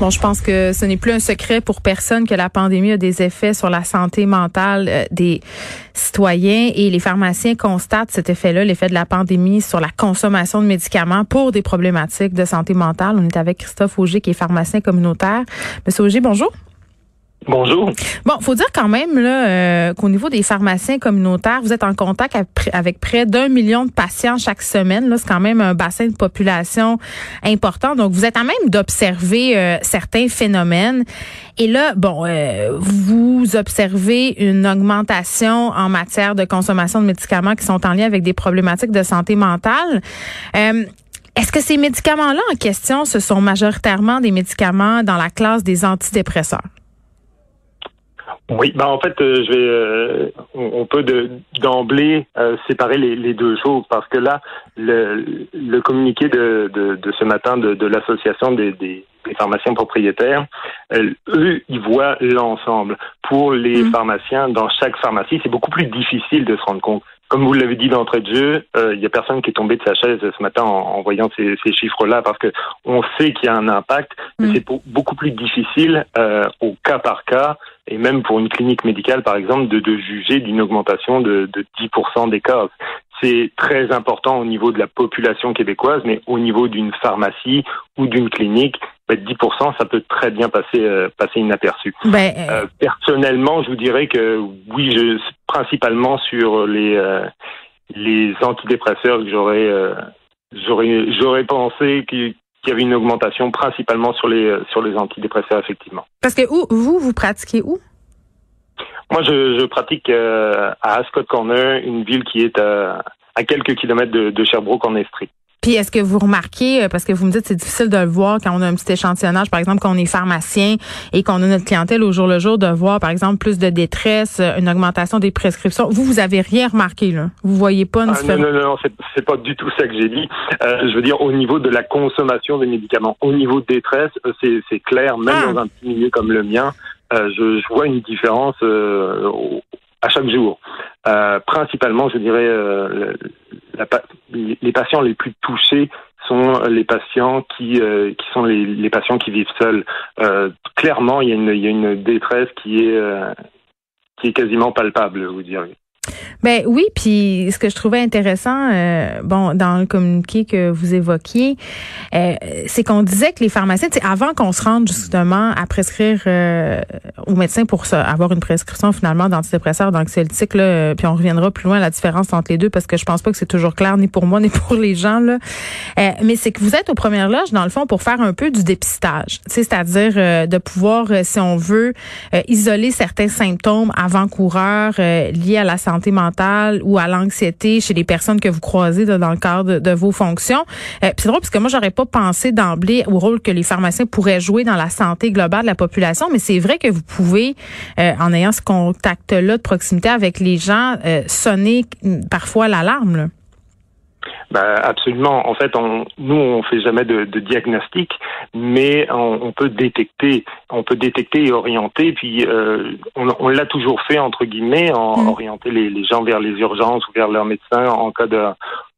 Bon, je pense que ce n'est plus un secret pour personne que la pandémie a des effets sur la santé mentale euh, des citoyens et les pharmaciens constatent cet effet-là, l'effet de la pandémie sur la consommation de médicaments pour des problématiques de santé mentale. On est avec Christophe Auger qui est pharmacien communautaire. Monsieur Auger, bonjour. Bonjour. Bon, faut dire quand même là euh, qu'au niveau des pharmaciens communautaires, vous êtes en contact avec près d'un million de patients chaque semaine. Là, c'est quand même un bassin de population important. Donc, vous êtes à même d'observer euh, certains phénomènes. Et là, bon, euh, vous observez une augmentation en matière de consommation de médicaments qui sont en lien avec des problématiques de santé mentale. Est-ce que ces médicaments-là en question, ce sont majoritairement des médicaments dans la classe des antidépresseurs? Oui, ben en fait, euh, je vais, euh, on, peut d'emblée euh, séparer les, deux choses parce que là, le, le communiqué de, de, de, ce matin de, de l'association des, des, pharmaciens propriétaires, eux, ils voient l'ensemble. Pour les mmh. pharmaciens, dans chaque pharmacie, c'est beaucoup plus difficile de se rendre compte. Comme vous l'avez dit d'entrée de jeu, il y a personne qui est tombé de sa chaise ce matin en, voyant ces, ces chiffres-là parce que on sait qu'il y a un impact, mais mmh. c'est beaucoup plus difficile au cas par cas et même pour une clinique médicale, par exemple, de, de juger d'une augmentation de, de 10% des cas. C'est très important au niveau de la population québécoise, mais au niveau d'une pharmacie ou d'une clinique, 10%, ben, ça peut très bien passer, euh, passer inaperçu. Ben, euh, euh... personnellement, je vous dirais que oui, je, principalement sur les, euh, les antidépresseurs que j'aurais, j'aurais, j'aurais pensé qui il y avait une augmentation principalement sur les sur les antidépresseurs effectivement. Parce que où vous vous pratiquez où? Moi je, je pratique euh, à Ascot Corner, une ville qui est à, à quelques kilomètres de, de Sherbrooke en Estrie. Puis est-ce que vous remarquez, euh, parce que vous me dites c'est difficile de le voir quand on a un petit échantillonnage, par exemple quand on est pharmacien et qu'on a notre clientèle au jour le jour, de voir par exemple plus de détresse, euh, une augmentation des prescriptions. Vous, vous avez rien remarqué là? Vous voyez pas une ah, Non, non, non, c'est pas du tout ça que j'ai dit. Euh, je veux dire au niveau de la consommation des médicaments, au niveau de détresse, c'est clair, même ah. dans un petit milieu comme le mien, je, je, vois une différence à chaque jour. principalement, je dirais, les patients les plus touchés sont les patients qui, euh, qui sont les, patients qui vivent seuls. Euh, clairement, il y, a une, y a une détresse qui est, euh, qui est quasiment palpable, vous direz. Ben oui, puis ce que je trouvais intéressant, euh, bon, dans le communiqué que vous évoquiez, euh, c'est qu'on disait que les pharmaciens, avant qu'on se rende justement à prescrire euh, aux médecins pour avoir une prescription finalement d'antidépresseurs, d'anxiolytiques, là, puis on reviendra plus loin à la différence entre les deux parce que je pense pas que c'est toujours clair ni pour moi ni pour les gens là. mais c'est que vous êtes aux premières loges dans le fond pour faire un peu du dépistage, c'est-à-dire de pouvoir, si on veut, isoler certains symptômes avant-coureurs liés à la santé mentale ou à l'anxiété chez les personnes que vous croisez dans le cadre de, vos fonctions. Euh, c'est drôle parce que moi j'aurais pas pensé d'emblée au rôle que les pharmaciens pourraient jouer dans la santé globale de la population, mais c'est vrai que vous pouvez, euh, en ayant ce contact-là de proximité avec les gens, euh, sonner parfois l'alarme. Ben, absolument. En fait, on, nous, on fait jamais de, de diagnostic, mais on, on, peut détecter, on peut détecter et orienter. Puis, euh, on, on l'a toujours fait entre guillemets, en, mm. orienter les, les, gens vers les urgences ou vers leur médecin en cas de,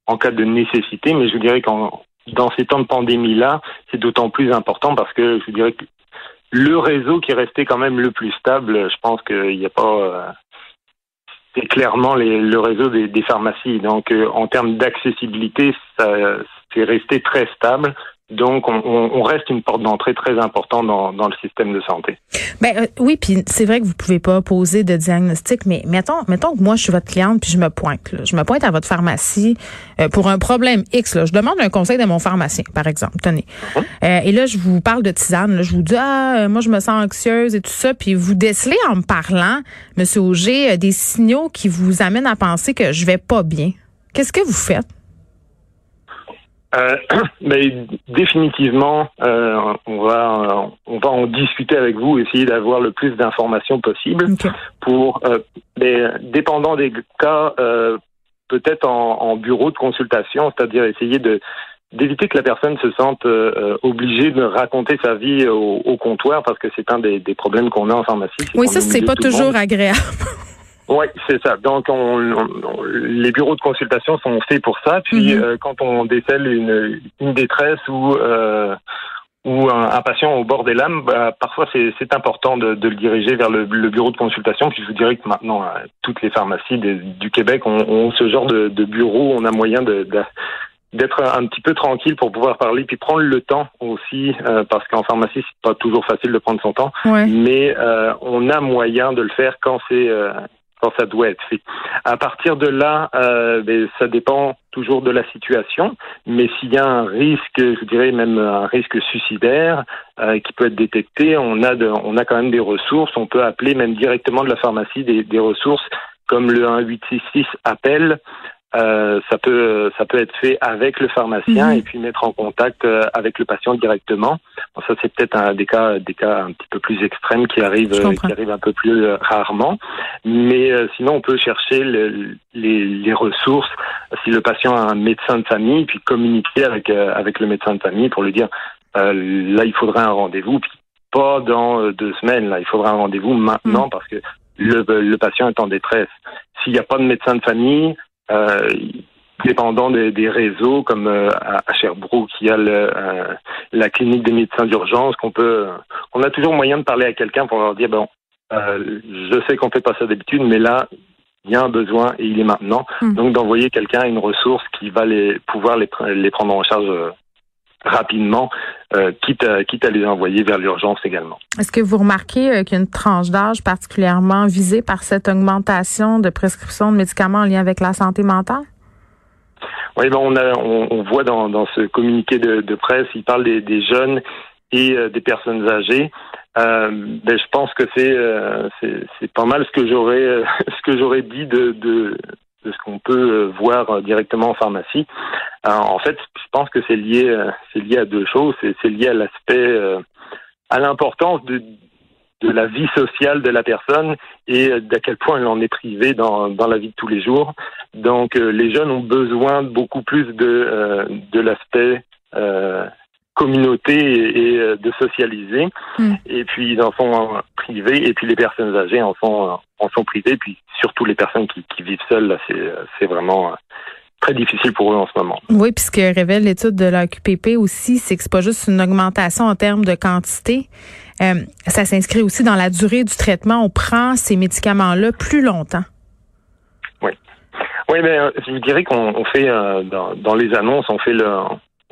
en cas de nécessité. Mais je dirais qu'en dans ces temps de pandémie là, c'est d'autant plus important parce que je dirais que le réseau qui est resté quand même le plus stable, je pense qu'il n'y a pas euh, c'est clairement le réseau des, pharmacies. Donc, euh, en termes d'accessibilité, ça c'est resté très stable. Donc, on, reste une porte d'entrée très importante dans, le système de santé. Ben euh, oui, puis c'est vrai que vous pouvez pas poser de diagnostic, mais mettons, mettons que moi je suis votre cliente puis je me pointe. Je me pointe à votre pharmacie euh, pour un problème X. Je demande un conseil de mon pharmacien, par exemple. Tenez. Mhm. Euh, et là, je vous parle de tisane. Je vous dis ah, moi je me sens anxieuse et tout ça, puis vous décelez en me parlant, Monsieur Auger, des signaux qui vous amènent à penser que je vais pas bien. Qu'est-ce que vous faites? Euh, mais définitivement, euh, on va on va en discuter avec vous, essayer d'avoir le plus d'informations possible pour, euh, mais dépendant des cas, euh, peut-être en, en, bureau de consultation, c'est-à-dire essayer de d'éviter que la personne se sente euh, obligée de raconter sa vie au, au comptoir parce que c'est un des, des problèmes qu'on a en pharmacie. Oui, ça c'est pas toujours agréable. Oui, c'est ça. Donc, on, on, les bureaux de consultation sont faits pour ça. Puis, -hmm. euh, quand on décèle une, une détresse ou euh, ou un, un, patient au bord des lames, bah, parfois c'est important de, de, le diriger vers le, le, bureau de consultation. Puis je vous dirais que maintenant, euh, toutes les pharmacies de, du Québec ont, ont, ce genre de, de bureau. On a moyen de, d'être un petit peu tranquille pour pouvoir parler, puis prendre le temps aussi, euh, parce qu'en pharmacie, c'est pas toujours facile de prendre son temps, ouais. mais euh, on a moyen de le faire quand c'est euh, quand ça doit être fait. À partir de là, euh, ben, ça dépend toujours de la situation, mais s'il y a un risque, je dirais même un risque suicidaire euh, qui peut être détecté, on a de, on a quand même des ressources. On peut appeler même directement de la pharmacie des, des ressources comme le 1866 appel. Euh, ça peut ça peut être fait avec le pharmacien Mhm. et puis mettre en contact euh, avec le patient directement. Bon, ça c'est peut-être un des cas des cas un petit peu plus extrêmes qui arrivent qui arrivent un peu plus euh, rarement. Mais euh, sinon on peut chercher le- les, les ressources si le patient a un médecin de famille puis communiquer avec euh, avec le médecin de famille pour lui dire euh, là il faudrait un rendez-vous puis pas dans deux semaines là il faudra un rendez-vous maintenant parce que le, le patient est en détresse. S'il n'y a pas de médecin de famille, dépendant des, des réseaux comme euh, à, à Sherbrooke, il y a le, euh, la clinique des médecins d'urgence qu'on peut, on a toujours moyen de parler à quelqu'un pour leur dire bon, euh, je sais qu'on fait pas ça d'habitude, mais là il y a un besoin et il est maintenant. Mm. Donc d'envoyer quelqu'un à une ressource qui va les pouvoir les, les prendre en charge euh, rapidement, euh, quitte, à, quitte à les envoyer vers l'urgence également. Est-ce que vous remarquez euh, qu'il y a une tranche d'âge particulièrement visée par cette augmentation de prescription de médicaments en lien avec la santé mentale? Oui, ben on, a, on, on voit dans, dans ce communiqué de, de presse, il parle des, des jeunes et euh, des personnes âgées. Euh, ben, je pense que c'est euh, c'est pas mal ce que j'aurais euh, ce que j'aurais dit de, de de ce qu'on peut euh, voir euh, directement en pharmacie. Euh, en fait, je pense que c'est lié c'est lié à deux choses. C'est lié à l'aspect à l'importance de la vie sociale de la personne et d'à quel point elle en est privée dans, la vie de tous les jours. Donc, les jeunes ont besoin beaucoup plus de, de l'aspect communauté et, et, euh, de socialiser. Mm. Et puis, ils en sont euh, privés. Et puis, les personnes âgées en sont, euh, en sont privées. Puis, surtout les personnes qui, qui vivent seules, là, c'est, vraiment très difficile pour eux en ce moment. Oui, puis ce que révèle l'étude de la QPP aussi, c'est que c'est pas juste une augmentation en termes de quantité. Euh, ça s'inscrit aussi dans la durée du traitement. On prend ces médicaments-là plus longtemps. Oui, mais euh, je vous dirais qu'on on fait euh, dans, dans les annonces, on fait le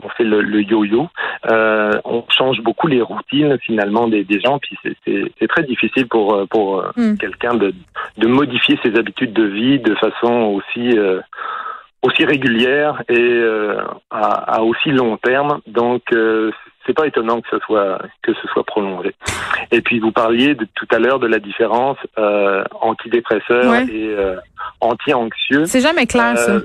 on fait le, le yo-yo. Euh, on change beaucoup les routines finalement des, des gens, puis c'est- très difficile pour euh, pour euh, Mm. quelqu'un de de modifier ses habitudes de vie de façon aussi euh, aussi régulière et euh, à, à aussi long terme. Donc c'est pas étonnant que ce soit que ce soit prolongé. Et puis vous parliez de, tout à l'heure de la différence antidépresseur Ouais. et anti-anxieux. C'est jamais clair, ça.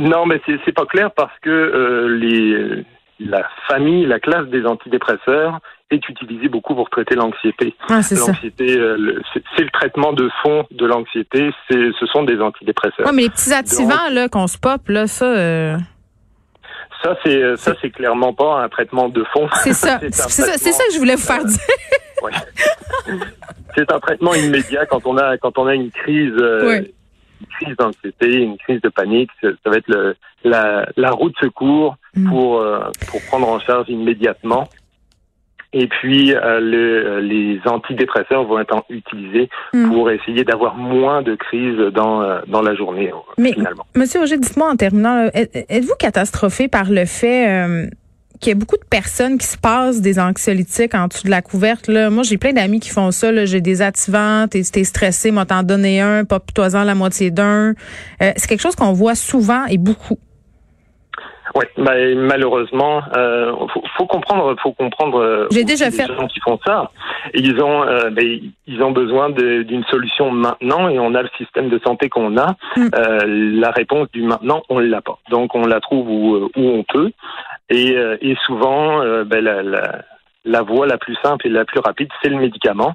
Non, mais c'est pas clair parce que euh, les la famille, la classe des antidépresseurs est utilisée beaucoup pour traiter l'anxiété. Ah, c'est euh, le- c'est le traitement de fond de l'anxiété. Ce sont des antidépresseurs. Ouais, mais les petits activants là qu'on se pop là, ça, euh, Ça c'est ça c'est clairement pas un traitement de fond. c'est ça. C'est ça, que je voulais vous faire dire. Ouais. c'est un traitement immédiat quand on a quand on a une crise une crise d'anxiété, une crise de panique, ça, ça va être le, la, la roue de secours Mm. pour euh, pour prendre en charge immédiatement. Et puis euh, le- les antidépresseurs vont être utilisés Mm. pour essayer d'avoir moins de crises dans euh, dans la journée euh, Mais finalement. Monsieur Auger, dites-moi en terminant, êtes-vous catastrophé par le fait euh, qu'il y a beaucoup de personnes qui se passent des anxiolytiques en dessous de la couverte? Là? Moi, j'ai plein d'amis qui font ça. là. J'ai des activants, t'es t'es stressé, moi t'en donner un, pas toi en la moitié d'un. Euh, c'est quelque chose qu'on voit souvent et beaucoup. Oui, ben, malheureusement, euh, faut, faut comprendre, faut comprendre. euh, J'ai déjà les fait. gens qui font ça. Ils ont, euh, ben, ils ont besoin d'une solution maintenant, et on a le système de santé qu'on a. Mm. Euh, la réponse du maintenant, on l'a pas. Donc on la trouve où, où on peut. Et, euh, et souvent, euh, ben, la, la, la voie la plus simple et la plus rapide, c'est le médicament.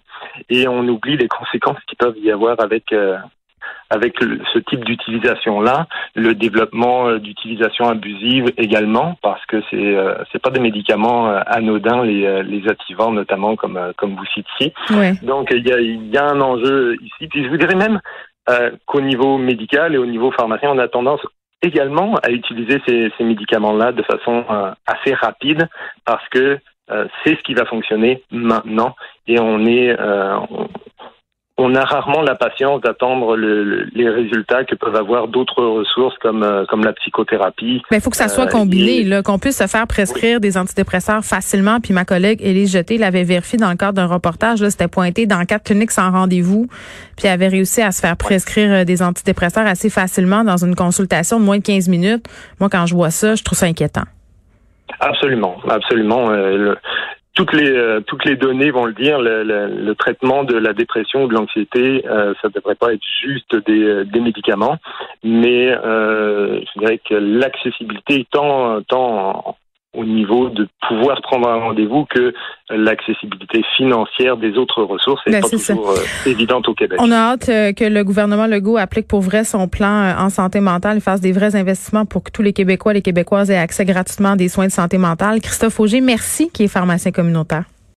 Et on oublie les conséquences qui peuvent y avoir avec. euh, avec ce type d'utilisation-là, le développement d'utilisation abusive également, parce que c'est euh, c'est pas des médicaments anodins les les activants notamment comme comme vous citiez. Donc il y a il y a un enjeu ici. Puis je vous dirais même qu'au niveau médical et au niveau pharmacien, on a tendance également à utiliser ces, médicaments-là de façon assez rapide parce que c'est ce qui va fonctionner maintenant et on est on a rarement la patience d'attendre le, les résultats que peuvent avoir d'autres ressources comme euh, comme la psychothérapie. Mais il faut que ça soit euh, combiné, là, qu'on puisse se faire prescrire des antidépresseurs facilement. Puis ma collègue Élise Jeté l'avait vérifié dans le cadre d'un reportage. Là, c'était pointé dans quatre cliniques sans rendez-vous. Puis elle avait réussi à se faire prescrire euh, des antidépresseurs assez facilement dans une consultation de moins de 15 minutes. Moi, quand je vois ça, je trouve ça inquiétant. Absolument, absolument toutes les euh, toutes les données vont le dire. Le, le, traitement de la dépression ou de l'anxiété, euh, ça devrait pas être juste des, euh, des médicaments, mais euh, je dirais que l'accessibilité tant tant au niveau de pouvoir prendre un rendez-vous que l'accessibilité financière des autres ressources n'est ben, pas toujours euh, évidente au Québec. On a hâte euh, que le gouvernement Legault applique pour vrai son plan euh, en santé mentale et fasse des vrais investissements pour que tous les Québécois et les Québécoises aient accès gratuitement à des soins de santé mentale. Christophe Auger, merci, qui est pharmacien communautaire.